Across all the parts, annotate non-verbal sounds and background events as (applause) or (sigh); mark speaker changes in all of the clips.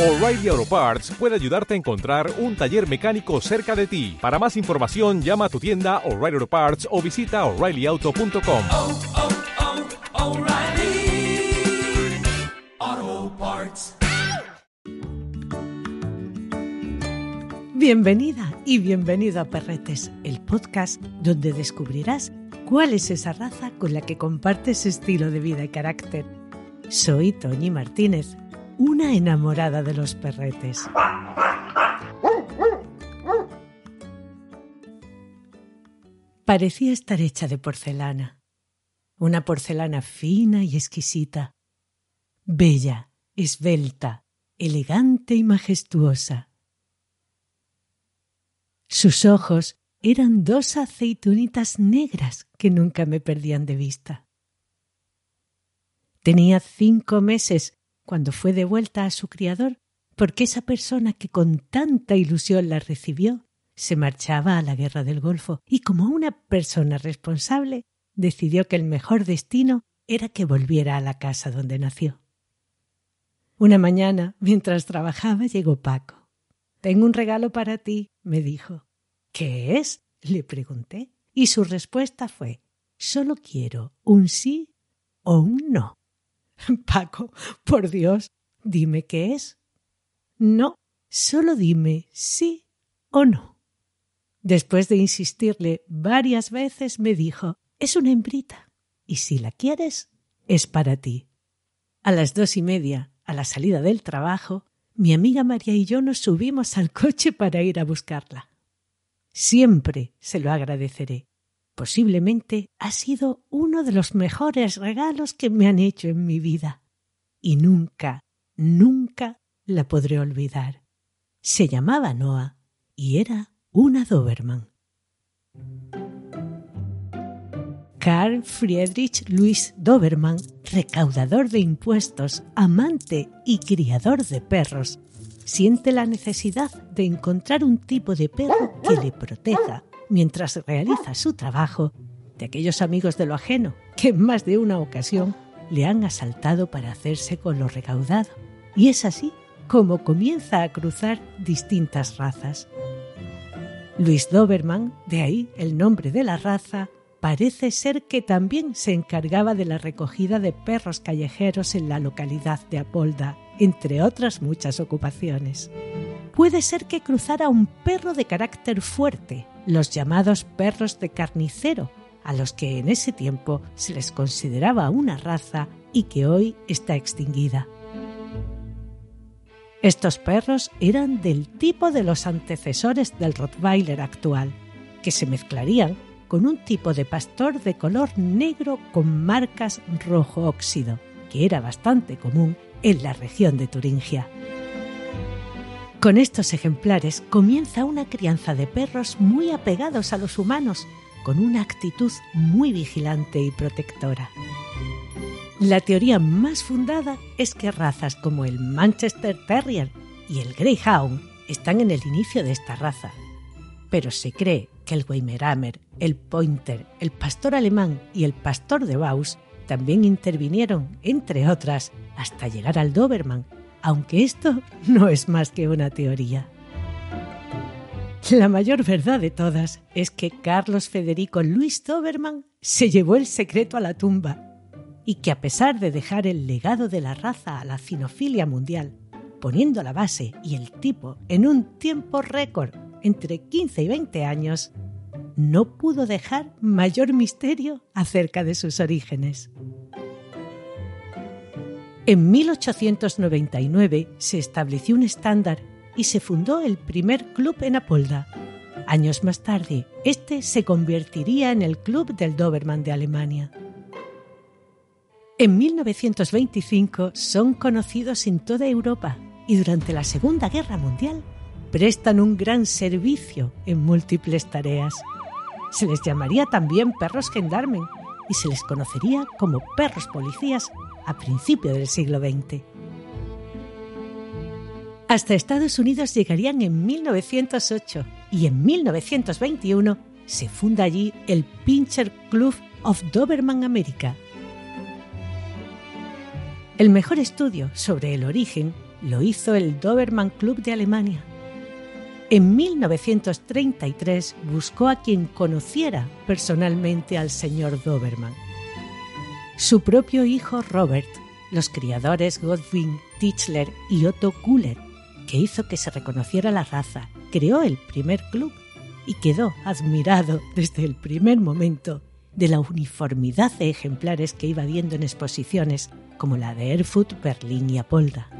Speaker 1: O'Reilly Auto Parts puede ayudarte a encontrar un taller mecánico cerca de ti. Para más información, llama a tu tienda O'Reilly Auto Parts o visita oreillyauto.com.
Speaker 2: oh, oh, Parts.
Speaker 3: Bienvenida y bienvenido a Perretes, el podcast donde descubrirás cuál es esa raza con la que compartes estilo de vida y carácter. Soy Toñi Martínez, una enamorada de los perretes. Parecía estar hecha de porcelana, una porcelana fina y exquisita, bella, esbelta, elegante y majestuosa. Sus ojos eran dos aceitunitas negras que nunca me perdían de vista. Tenía cinco meses cuando fue devuelta a su criador porque esa persona que con tanta ilusión la recibió se marchaba a la guerra del Golfo y como una persona responsable decidió que el mejor destino era que volviera a la casa donde nació. Una mañana, mientras trabajaba, llegó Paco. Tengo un regalo para ti, me dijo. ¿Qué es? le pregunté, y su respuesta fue Solo quiero un sí o un no. (laughs) Paco, por Dios, dime qué es. No, solo dime sí o no. Después de insistirle varias veces, me dijo Es una hembrita, y si la quieres, es para ti. A las dos y media, a la salida del trabajo, mi amiga María y yo nos subimos al coche para ir a buscarla. Siempre se lo agradeceré. Posiblemente ha sido uno de los mejores regalos que me han hecho en mi vida. Y nunca, nunca la podré olvidar. Se llamaba Noah y era una Doberman. Carl Friedrich Louis Doberman, recaudador de impuestos, amante y criador de perros, siente la necesidad de encontrar un tipo de perro que le proteja mientras realiza su trabajo de aquellos amigos de lo ajeno que en más de una ocasión le han asaltado para hacerse con lo recaudado. Y es así como comienza a cruzar distintas razas. Luis Doberman, de ahí el nombre de la raza, parece ser que también se encargaba de la recogida de perros callejeros en la localidad de Apolda, entre otras muchas ocupaciones. Puede ser que cruzara un perro de carácter fuerte, los llamados perros de carnicero, a los que en ese tiempo se les consideraba una raza y que hoy está extinguida. Estos perros eran del tipo de los antecesores del Rottweiler actual, que se mezclarían con un tipo de pastor de color negro con marcas rojo óxido, que era bastante común en la región de Turingia. Con estos ejemplares comienza una crianza de perros muy apegados a los humanos, con una actitud muy vigilante y protectora. La teoría más fundada es que razas como el Manchester Terrier y el Greyhound están en el inicio de esta raza, pero se cree que el Weimaraner, el Pointer, el Pastor Alemán y el Pastor de Baus también intervinieron, entre otras, hasta llegar al Doberman, aunque esto (laughs) no es más que una teoría. La mayor verdad de todas es que Carlos Federico Luis Doberman se llevó el secreto a la tumba y que a pesar de dejar el legado de la raza a la cinofilia mundial, poniendo la base y el tipo en un tiempo récord entre 15 y 20 años, no pudo dejar mayor misterio acerca de sus orígenes. En 1899 se estableció un estándar y se fundó el primer club en Apolda. Años más tarde, este se convertiría en el Club del Doberman de Alemania. En 1925 son conocidos en toda Europa y durante la Segunda Guerra Mundial prestan un gran servicio en múltiples tareas. Se les llamaría también perros gendarmen y se les conocería como perros policías a principios del siglo XX. Hasta Estados Unidos llegarían en 1908 y en 1921 se funda allí el Pincher Club of Doberman America. El mejor estudio sobre el origen lo hizo el Doberman Club de Alemania. En 1933 buscó a quien conociera personalmente al señor Doberman. Su propio hijo Robert, los criadores Godwin Tichler y Otto Kuller, que hizo que se reconociera la raza, creó el primer club y quedó admirado desde el primer momento de la uniformidad de ejemplares que iba viendo en exposiciones como la de Erfurt, Berlín y Apolda.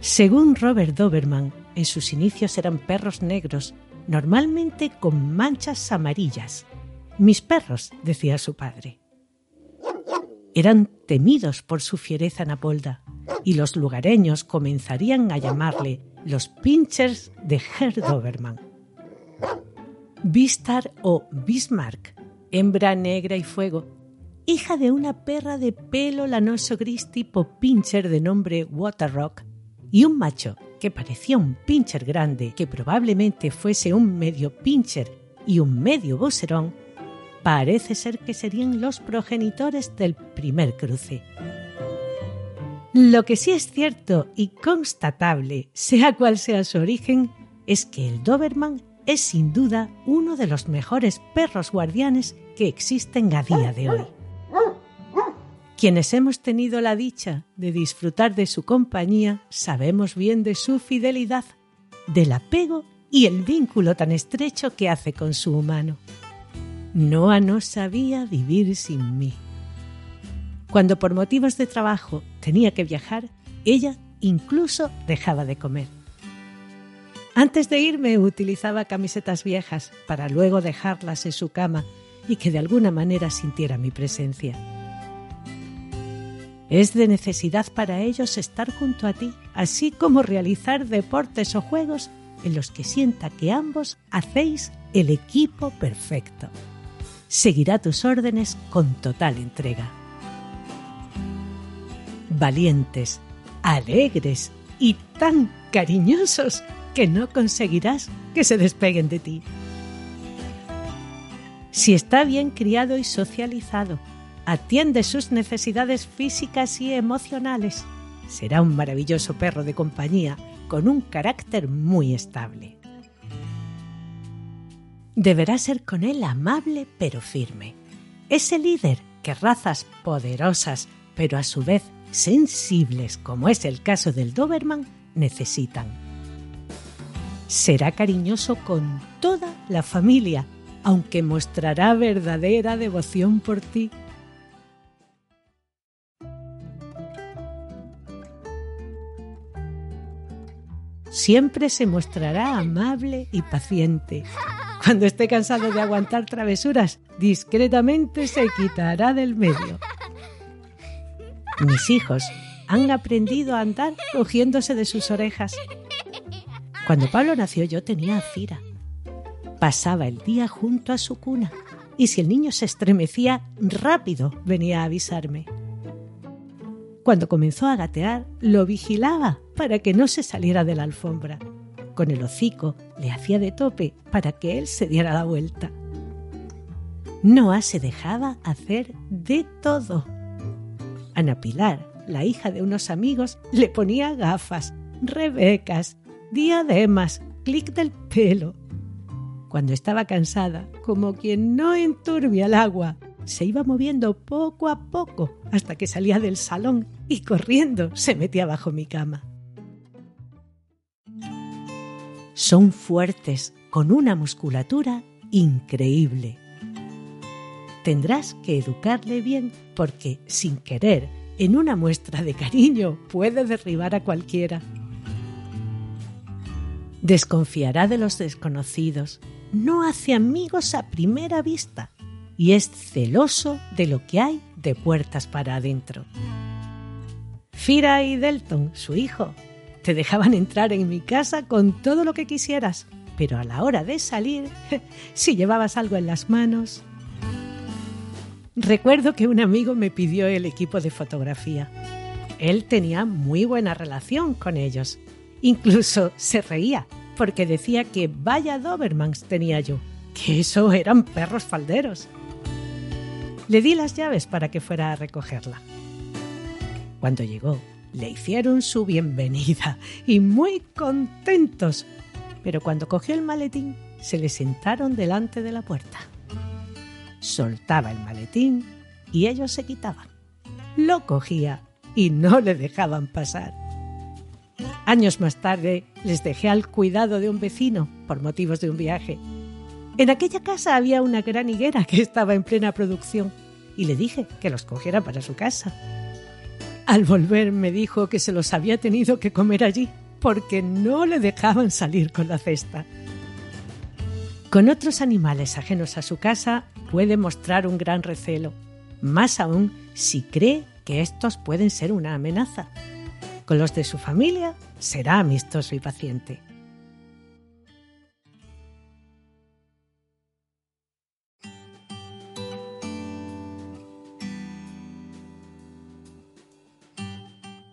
Speaker 3: Según Robert Doberman, en sus inicios eran perros negros, normalmente con manchas amarillas. Mis perros, decía su padre. Eran temidos por su fiereza en Apolda, y los lugareños comenzarían a llamarle los pinchers de Herr Doberman. Vistar o Bismarck, hembra negra y fuego, hija de una perra de pelo lanoso gris tipo pincher de nombre Waterrock, y un macho que parecía un pincher grande, que probablemente fuese un medio pincher y un medio boserón, parece ser que serían los progenitores del primer cruce. Lo que sí es cierto y constatable, sea cual sea su origen, es que el Doberman es sin duda uno de los mejores perros guardianes que existen a día de hoy. Quienes hemos tenido la dicha de disfrutar de su compañía sabemos bien de su fidelidad, del apego y el vínculo tan estrecho que hace con su humano. Noah no sabía vivir sin mí. Cuando por motivos de trabajo tenía que viajar, ella incluso dejaba de comer. Antes de irme utilizaba camisetas viejas para luego dejarlas en su cama y que de alguna manera sintiera mi presencia. Es de necesidad para ellos estar junto a ti, así como realizar deportes o juegos en los que sienta que ambos hacéis el equipo perfecto. Seguirá tus órdenes con total entrega. Valientes, alegres y tan cariñosos que no conseguirás que se despeguen de ti. Si está bien criado y socializado, atiende sus necesidades físicas y emocionales. Será un maravilloso perro de compañía con un carácter muy estable. Deberá ser con él amable pero firme. Ese líder que razas poderosas pero a su vez sensibles, como es el caso del Doberman, necesitan. Será cariñoso con toda la familia, aunque mostrará verdadera devoción por ti siempre se mostrará amable y paciente. Cuando esté cansado de aguantar travesuras, discretamente se quitará del medio. Mis hijos han aprendido a andar cogiéndose de sus orejas. Cuando Pablo nació yo tenía a Cira. Pasaba el día junto a su cuna y si el niño se estremecía, rápido venía a avisarme. Cuando comenzó a gatear, lo vigilaba para que no se saliera de la alfombra. Con el hocico le hacía de tope para que él se diera la vuelta. Noah se dejaba hacer de todo. Ana Pilar, la hija de unos amigos, le ponía gafas, rebecas, diademas, clic del pelo. Cuando estaba cansada, como quien no enturbia el agua, se iba moviendo poco a poco hasta que salía del salón y corriendo se metía bajo mi cama. Son fuertes, con una musculatura increíble. Tendrás que educarle bien porque, sin querer, en una muestra de cariño puede derribar a cualquiera. Desconfiará de los desconocidos, no hace amigos a primera vista y es celoso de lo que hay de puertas para adentro. Fira y Delton, su hijo, te dejaban entrar en mi casa con todo lo que quisieras, pero a la hora de salir, (laughs) si llevabas algo en las manos... Recuerdo que un amigo me pidió el equipo de fotografía. Él tenía muy buena relación con ellos. Incluso se reía porque decía que vaya Dobermans tenía yo, que eso eran perros falderos. Le di las llaves para que fuera a recogerla. Cuando llegó, le hicieron su bienvenida y muy contentos. Pero cuando cogió el maletín, se le sentaron delante de la puerta. Soltaba el maletín y ellos se quitaban. Lo cogía y no le dejaban pasar. Años más tarde les dejé al cuidado de un vecino por motivos de un viaje. En aquella casa había una gran higuera que estaba en plena producción y le dije que los cogiera para su casa. Al volver me dijo que se los había tenido que comer allí porque no le dejaban salir con la cesta. Con otros animales ajenos a su casa puede mostrar un gran recelo, más aún si cree que estos pueden ser una amenaza. Con los de su familia será amistoso y paciente.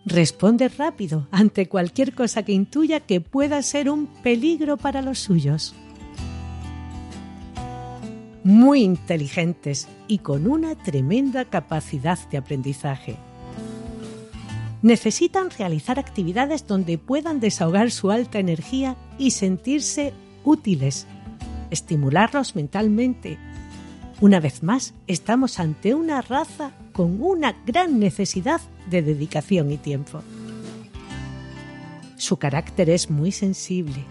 Speaker 3: Responde rápido ante cualquier cosa que intuya que pueda ser un peligro para los suyos. Muy inteligentes y con una tremenda capacidad de aprendizaje. Necesitan realizar actividades donde puedan desahogar su alta energía y sentirse útiles, estimularlos mentalmente. Una vez más, estamos ante una raza con una gran necesidad de dedicación y tiempo. Su carácter es muy sensible.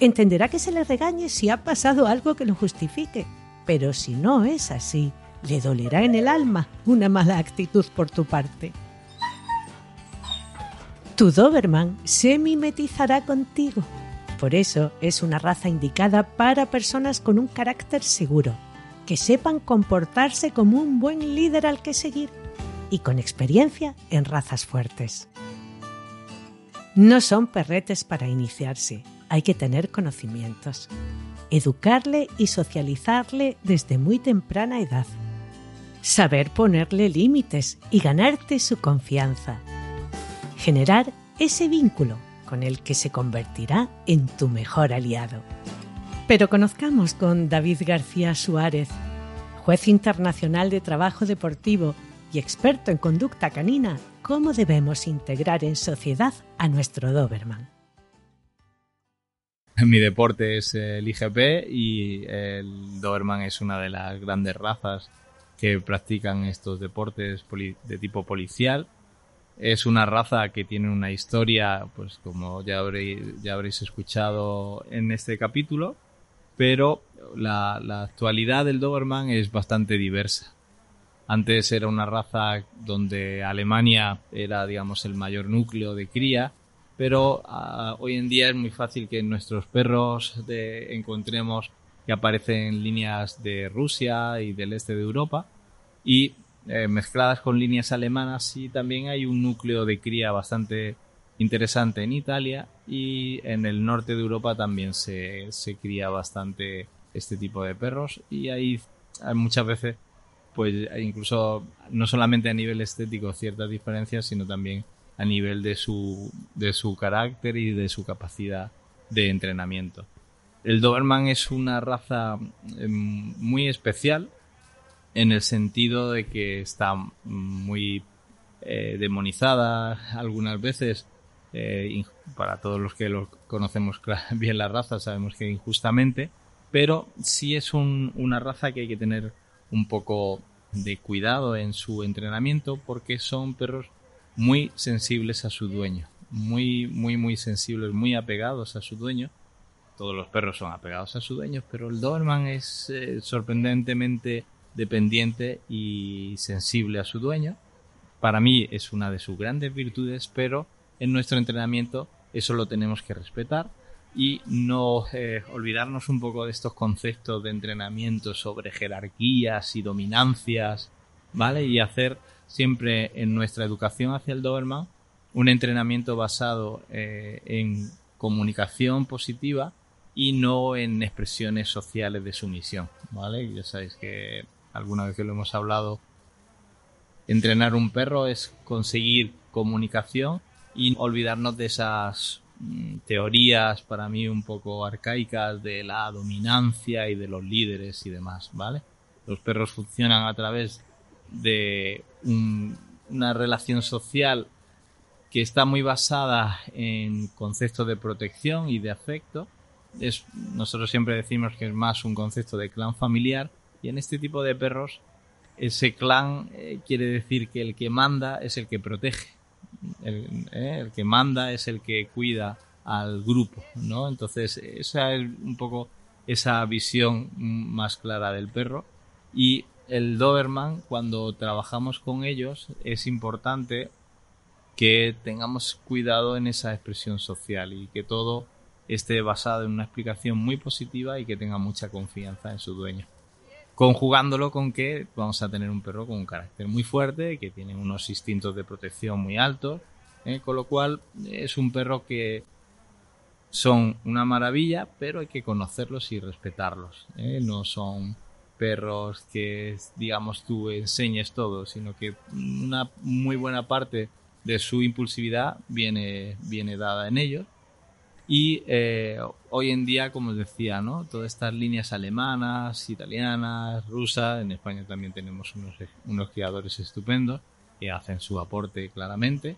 Speaker 3: Entenderá que se le regañe si ha pasado algo que lo justifique, pero si no es así, le dolerá en el alma una mala actitud por tu parte. Tu Doberman se mimetizará contigo. Por eso es una raza indicada para personas con un carácter seguro, que sepan comportarse como un buen líder al que seguir y con experiencia en razas fuertes. No son perretes para iniciarse, hay que tener conocimientos, educarle y socializarle desde muy temprana edad, saber ponerle límites y ganarte su confianza, generar ese vínculo con el que se convertirá en tu mejor aliado. Pero conozcamos con David García Suárez, juez internacional de trabajo deportivo y experto en conducta canina, cómo debemos integrar en sociedad a nuestro Doberman.
Speaker 4: Mi deporte es el IGP y el Doberman es una de las grandes razas que practican estos deportes de tipo policial. Es una raza que tiene una historia, pues como ya habréis, escuchado en este capítulo, pero la, actualidad del Doberman es bastante diversa. Antes era una raza donde Alemania era, digamos, el mayor núcleo de cría, pero uh, hoy en día es muy fácil que nuestros perros encontremos que aparecen líneas de Rusia y del este de Europa y eh, mezcladas con líneas alemanas y también hay un núcleo de cría bastante interesante en Italia y en el norte de Europa también se, se cría bastante este tipo de perros y ahí hay muchas veces pues incluso no solamente a nivel estético ciertas diferencias sino también a nivel de su, de su carácter y de su capacidad de entrenamiento. El Doberman es una raza em, muy especial en el sentido de que está muy eh, demonizada algunas veces eh, para todos los que conocemos (laughs) bien la raza sabemos que injustamente pero sí es una raza que hay que tener un poco de cuidado en su entrenamiento porque son perros muy sensibles a su dueño, muy, muy, muy sensibles, muy apegados a su dueño. Todos los perros son apegados a su dueño, pero el Doberman es eh, sorprendentemente dependiente y sensible a su dueño. Para mí es una de sus grandes virtudes, pero en nuestro entrenamiento eso lo tenemos que respetar y no eh, olvidarnos un poco de estos conceptos de entrenamiento sobre jerarquías y dominancias, ¿vale? Y hacer siempre en nuestra educación hacia el Doberman un entrenamiento basado eh, en comunicación positiva y no en expresiones sociales de sumisión, ¿vale? Ya sabéis que alguna vez que lo hemos hablado, entrenar un perro es conseguir comunicación y olvidarnos de esas Mm, teorías para mí un poco arcaicas de la dominancia y de los líderes y demás, ¿vale? Los perros funcionan a través de una relación social que está muy basada en conceptos de protección y de afecto. Es, nosotros siempre decimos que es más un concepto de clan familiar y en este tipo de perros ese clan eh, quiere decir que el que manda es el que protege, el, eh, el, que manda es el que cuida al grupo, ¿no? Entonces esa es un poco esa visión más clara del perro y el Doberman cuando trabajamos con ellos es importante que tengamos cuidado en esa expresión social y que todo esté basado en una explicación muy positiva y que tenga mucha confianza en su dueño. Conjugándolo con que vamos a tener un perro con un carácter muy fuerte, que tiene unos instintos de protección muy altos, ¿eh? con lo cual es un perro que son una maravilla, pero hay que conocerlos y respetarlos. ¿eh? No son perros que, digamos, tú enseñes todo, sino que una muy buena parte de su impulsividad viene, viene dada en ellos. Y eh, hoy en día, como os decía, ¿no? todas estas líneas alemanas, italianas, rusas, en España también tenemos unos, unos criadores estupendos que hacen su aporte claramente,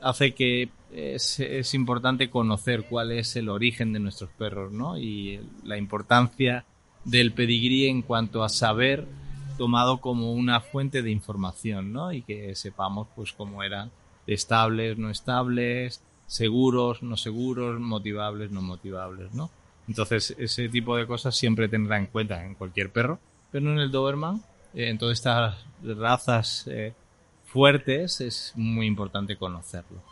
Speaker 4: hace que es, es, importante conocer cuál es el origen de nuestros perros, ¿no? Y la importancia del pedigrí en cuanto a saber tomado como una fuente de información, ¿no? Y que sepamos, pues, cómo eran estables, no estables, seguros, no seguros, motivables, no motivables, ¿no? Entonces, ese tipo de cosas siempre tendrá en cuenta en cualquier perro, pero en el Doberman, eh, en todas estas razas eh, fuertes, es muy importante conocerlo.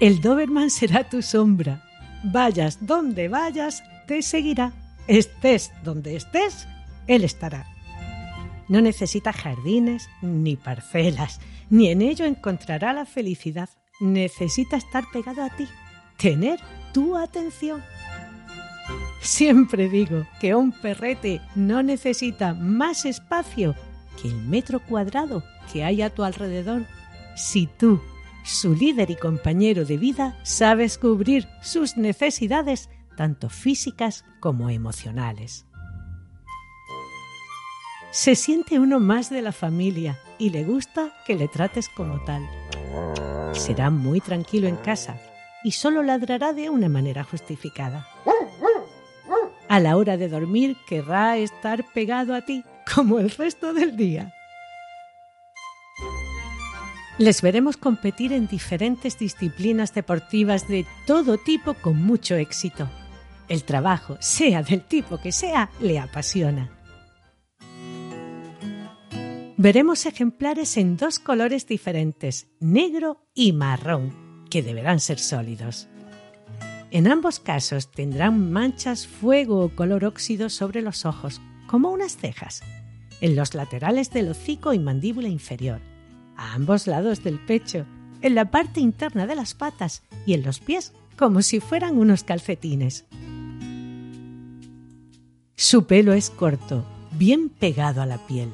Speaker 3: El Doberman será tu sombra. Vayas donde vayas, te seguirá. Estés donde estés, él estará. No necesita jardines ni parcelas, ni en ello encontrará la felicidad. Necesita estar pegado a ti, tener tu atención. Siempre digo que un perrete no necesita más espacio que el metro cuadrado que hay a tu alrededor. Si tú, su líder y compañero de vida, sabes cubrir sus necesidades tanto físicas como emocionales se siente uno más de la familia y le gusta que le trates como tal. Será muy tranquilo en casa y solo ladrará de una manera justificada. A la hora de dormir querrá estar pegado a ti como el resto del día. Les veremos competir en diferentes disciplinas deportivas de todo tipo con mucho éxito. El trabajo, sea del tipo que sea, le apasiona veremos ejemplares en dos colores diferentes, negro y marrón, que deberán ser sólidos. En ambos casos tendrán manchas fuego o color óxido sobre los ojos, como unas cejas, en los laterales del hocico y mandíbula inferior, a ambos lados del pecho, en la parte interna de las patas y en los pies, como si fueran unos calcetines. Su pelo es corto, bien pegado a la piel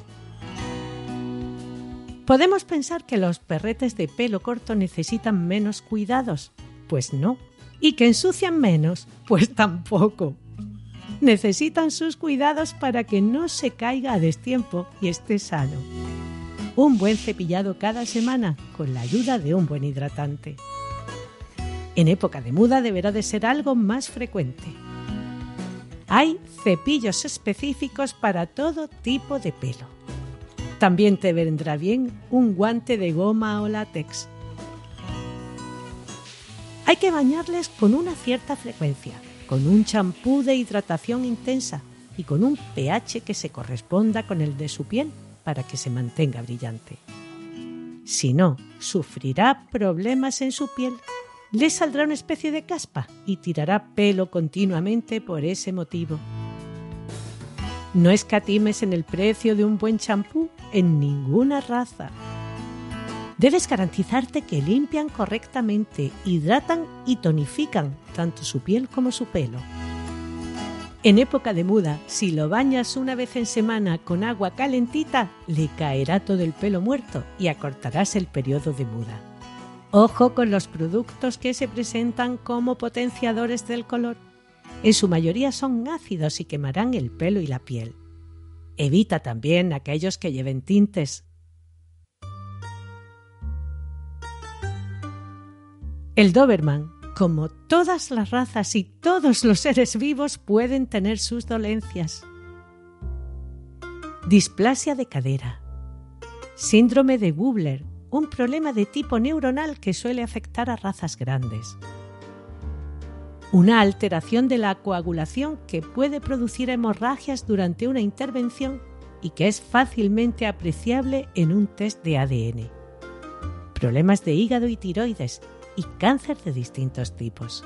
Speaker 3: Podemos pensar que los perretes de pelo corto necesitan menos cuidados. Pues no. ¿Y que ensucian menos? Pues tampoco. Necesitan sus cuidados para que no se caiga a destiempo y esté sano. Un buen cepillado cada semana con la ayuda de un buen hidratante. En época de muda deberá de ser algo más frecuente. Hay cepillos específicos para todo tipo de pelo también te vendrá bien un guante de goma o látex. Hay que bañarles con una cierta frecuencia, con un champú de hidratación intensa y con un pH que se corresponda con el de su piel para que se mantenga brillante. Si no, sufrirá problemas en su piel, le saldrá una especie de caspa y tirará pelo continuamente por ese motivo. No escatimes en el precio de un buen champú en ninguna raza. Debes garantizarte que limpian correctamente, hidratan y tonifican tanto su piel como su pelo. En época de muda, si lo bañas una vez en semana con agua calentita, le caerá todo el pelo muerto y acortarás el periodo de muda. Ojo con los productos que se presentan como potenciadores del color en su mayoría son ácidos y quemarán el pelo y la piel. Evita también aquellos que lleven tintes. El Doberman, como todas las razas y todos los seres vivos, pueden tener sus dolencias. Displasia de cadera. Síndrome de Wubler, un problema de tipo neuronal que suele afectar a razas grandes. Una alteración de la coagulación que puede producir hemorragias durante una intervención y que es fácilmente apreciable en un test de ADN. Problemas de hígado y tiroides y cáncer de distintos tipos.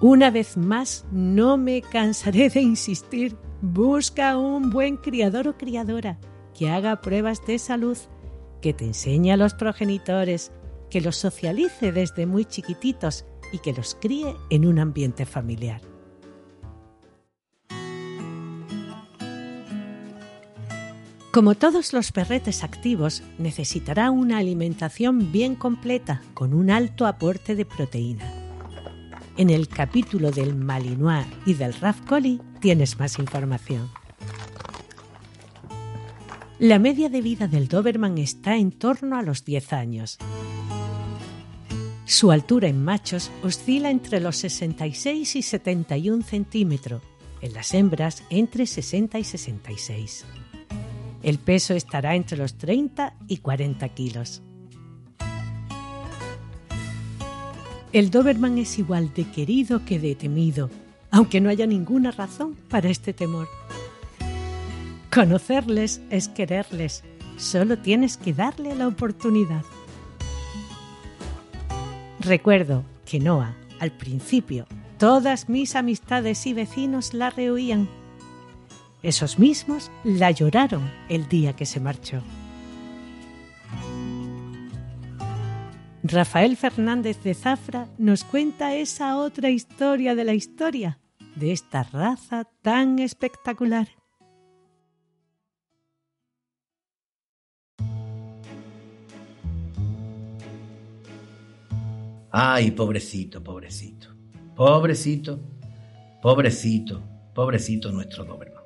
Speaker 3: Una vez más, no me cansaré de insistir, busca un buen criador o criadora que haga pruebas de salud, que te enseñe a los progenitores, que los socialice desde muy chiquititos y que los críe en un ambiente familiar. Como todos los perretes activos, necesitará una alimentación bien completa con un alto aporte de proteína. En el capítulo del Malinois y del Raf tienes más información. La media de vida del Doberman está en torno a los 10 años. Su altura en machos oscila entre los 66 y 71 centímetros, en las hembras entre 60 y 66. El peso estará entre los 30 y 40 kilos. El Doberman es igual de querido que de temido, aunque no haya ninguna razón para este temor. Conocerles es quererles, solo tienes que darle la oportunidad. Recuerdo que Noah, al principio, todas mis amistades y vecinos la rehuían esos mismos la lloraron el día que se marchó. Rafael Fernández de Zafra nos cuenta esa otra historia de la historia de esta raza tan espectacular.
Speaker 5: Ay, pobrecito, pobrecito, pobrecito, pobrecito, pobrecito nuestro Doberman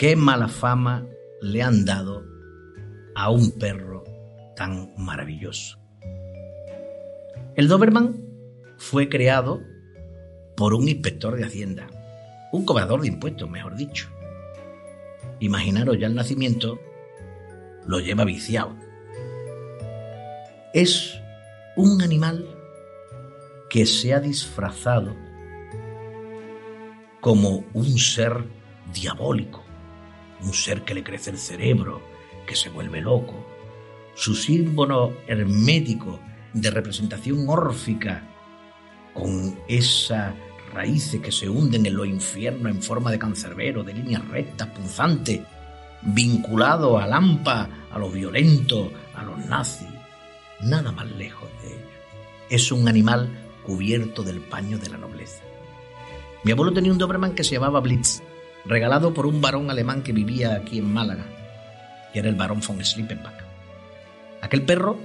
Speaker 5: qué mala fama le han dado a un perro tan maravilloso. El Doberman fue creado por un inspector de Hacienda, un cobrador de impuestos, mejor dicho. Imaginaros ya el nacimiento, lo lleva viciado. Es un animal que se ha disfrazado como un ser diabólico, un ser que le crece el cerebro, que se vuelve loco. Su símbolo hermético de representación órfica, con esas raíces que se hunden en los infiernos en forma de cancerbero, de líneas rectas, punzantes, vinculado a Lampa, a lo violento, a los nazis. Nada más lejos de ello. Es un animal cubierto del paño de la nobleza. Mi abuelo tenía un Doberman que se llamaba Blitz regalado por un varón alemán que vivía aquí en Málaga, y era el varón von Slippenbach. Aquel perro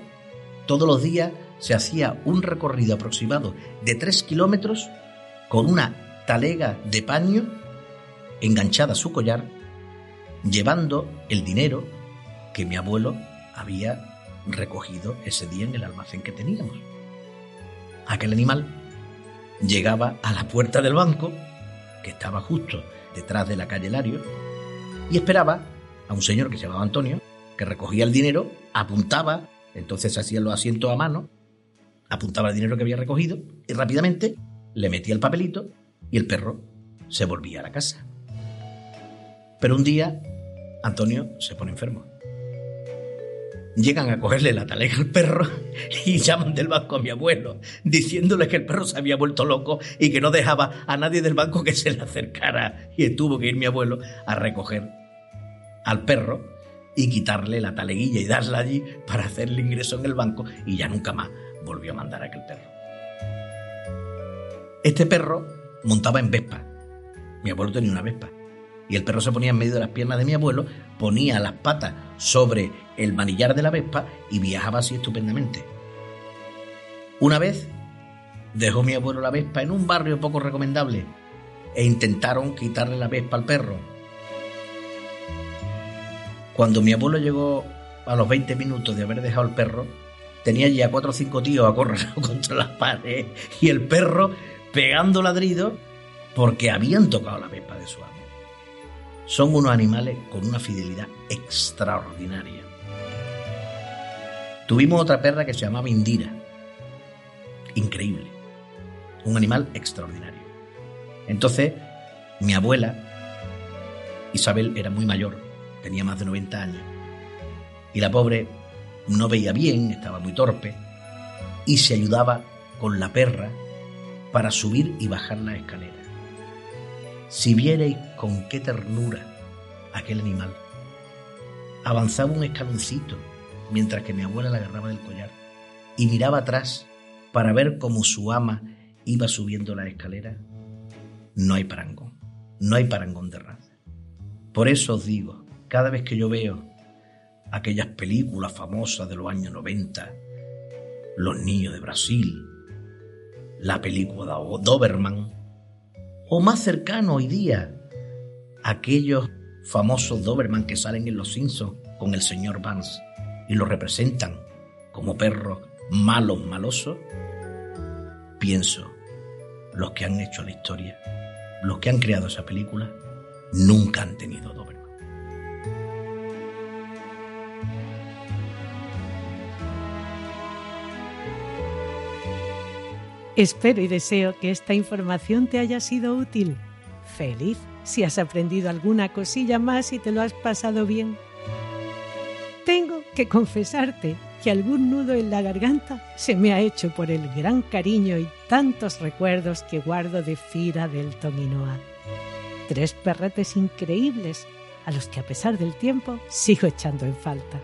Speaker 5: todos los días se hacía un recorrido aproximado de tres kilómetros con una talega de paño enganchada a su collar, llevando el dinero que mi abuelo había recogido ese día en el almacén que teníamos. Aquel animal llegaba a la puerta del banco, que estaba justo detrás de la calle Lario, y esperaba a un señor que se llamaba Antonio, que recogía el dinero, apuntaba, entonces hacía los asientos a mano, apuntaba el dinero que había recogido y rápidamente le metía el papelito y el perro se volvía a la casa. Pero un día Antonio se pone enfermo llegan a cogerle la talega al perro y llaman del banco a mi abuelo, diciéndole que el perro se había vuelto loco y que no dejaba a nadie del banco que se le acercara. Y tuvo que ir mi abuelo a recoger al perro y quitarle la taleguilla y darla allí para hacerle ingreso en el banco y ya nunca más volvió a mandar a aquel perro. Este perro montaba en Vespa. Mi abuelo tenía una Vespa y el perro se ponía en medio de las piernas de mi abuelo, ponía las patas sobre el manillar de la Vespa y viajaba así estupendamente. Una vez dejó mi abuelo la Vespa en un barrio poco recomendable e intentaron quitarle la vespa al perro. Cuando mi abuelo llegó a los 20 minutos de haber dejado el perro, tenía ya cuatro o cinco tíos acorralados (laughs) contra las paredes y el perro pegando ladridos porque habían tocado la vespa de su amo. Son unos animales con una fidelidad extraordinaria. Tuvimos otra perra que se llamaba Indira. Increíble. Un animal extraordinario. Entonces, mi abuela, Isabel, era muy mayor, tenía más de 90 años. Y la pobre no veía bien, estaba muy torpe, y se ayudaba con la perra para subir y bajar la escalera. Si vierais con qué ternura aquel animal. Avanzaba un escaloncito mientras que mi abuela la agarraba del collar y miraba atrás para ver cómo su ama iba subiendo la escalera. No hay parangón, no hay parangón de raza. Por eso os digo, cada vez que yo veo aquellas películas famosas de los años 90, Los Niños de Brasil, la película de Doberman, o más cercano hoy día, aquellos famosos Doberman que salen en Los Simpsons con el señor Vance y lo representan como perros malos, malosos, pienso, los que han hecho la historia, los que han creado esa película, nunca han tenido Doberman.
Speaker 3: Espero y deseo que esta información te haya sido útil. Feliz si has aprendido alguna cosilla más y te lo has pasado bien. Tengo que confesarte que algún nudo en la garganta se me ha hecho por el gran cariño y tantos recuerdos que guardo de Fira del Tominoa. Tres perretes increíbles a los que a pesar del tiempo sigo echando en falta.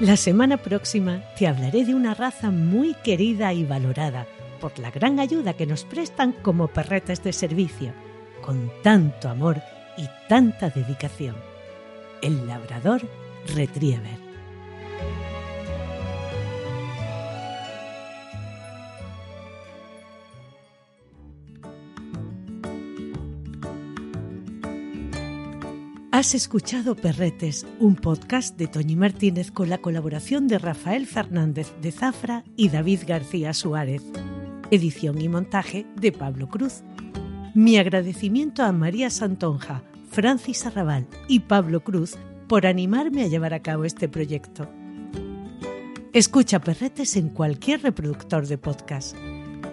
Speaker 3: La semana próxima te hablaré de una raza muy querida y valorada por la gran ayuda que nos prestan como perretes de servicio, con tanto amor y tanta dedicación. El labrador retriever. Has escuchado Perretes, un podcast de Toñi Martínez con la colaboración de Rafael Fernández de Zafra y David García Suárez. Edición y montaje de Pablo Cruz. Mi agradecimiento a María Santonja, Francis Arrabal y Pablo Cruz por animarme a llevar a cabo este proyecto. Escucha Perretes en cualquier reproductor de podcast.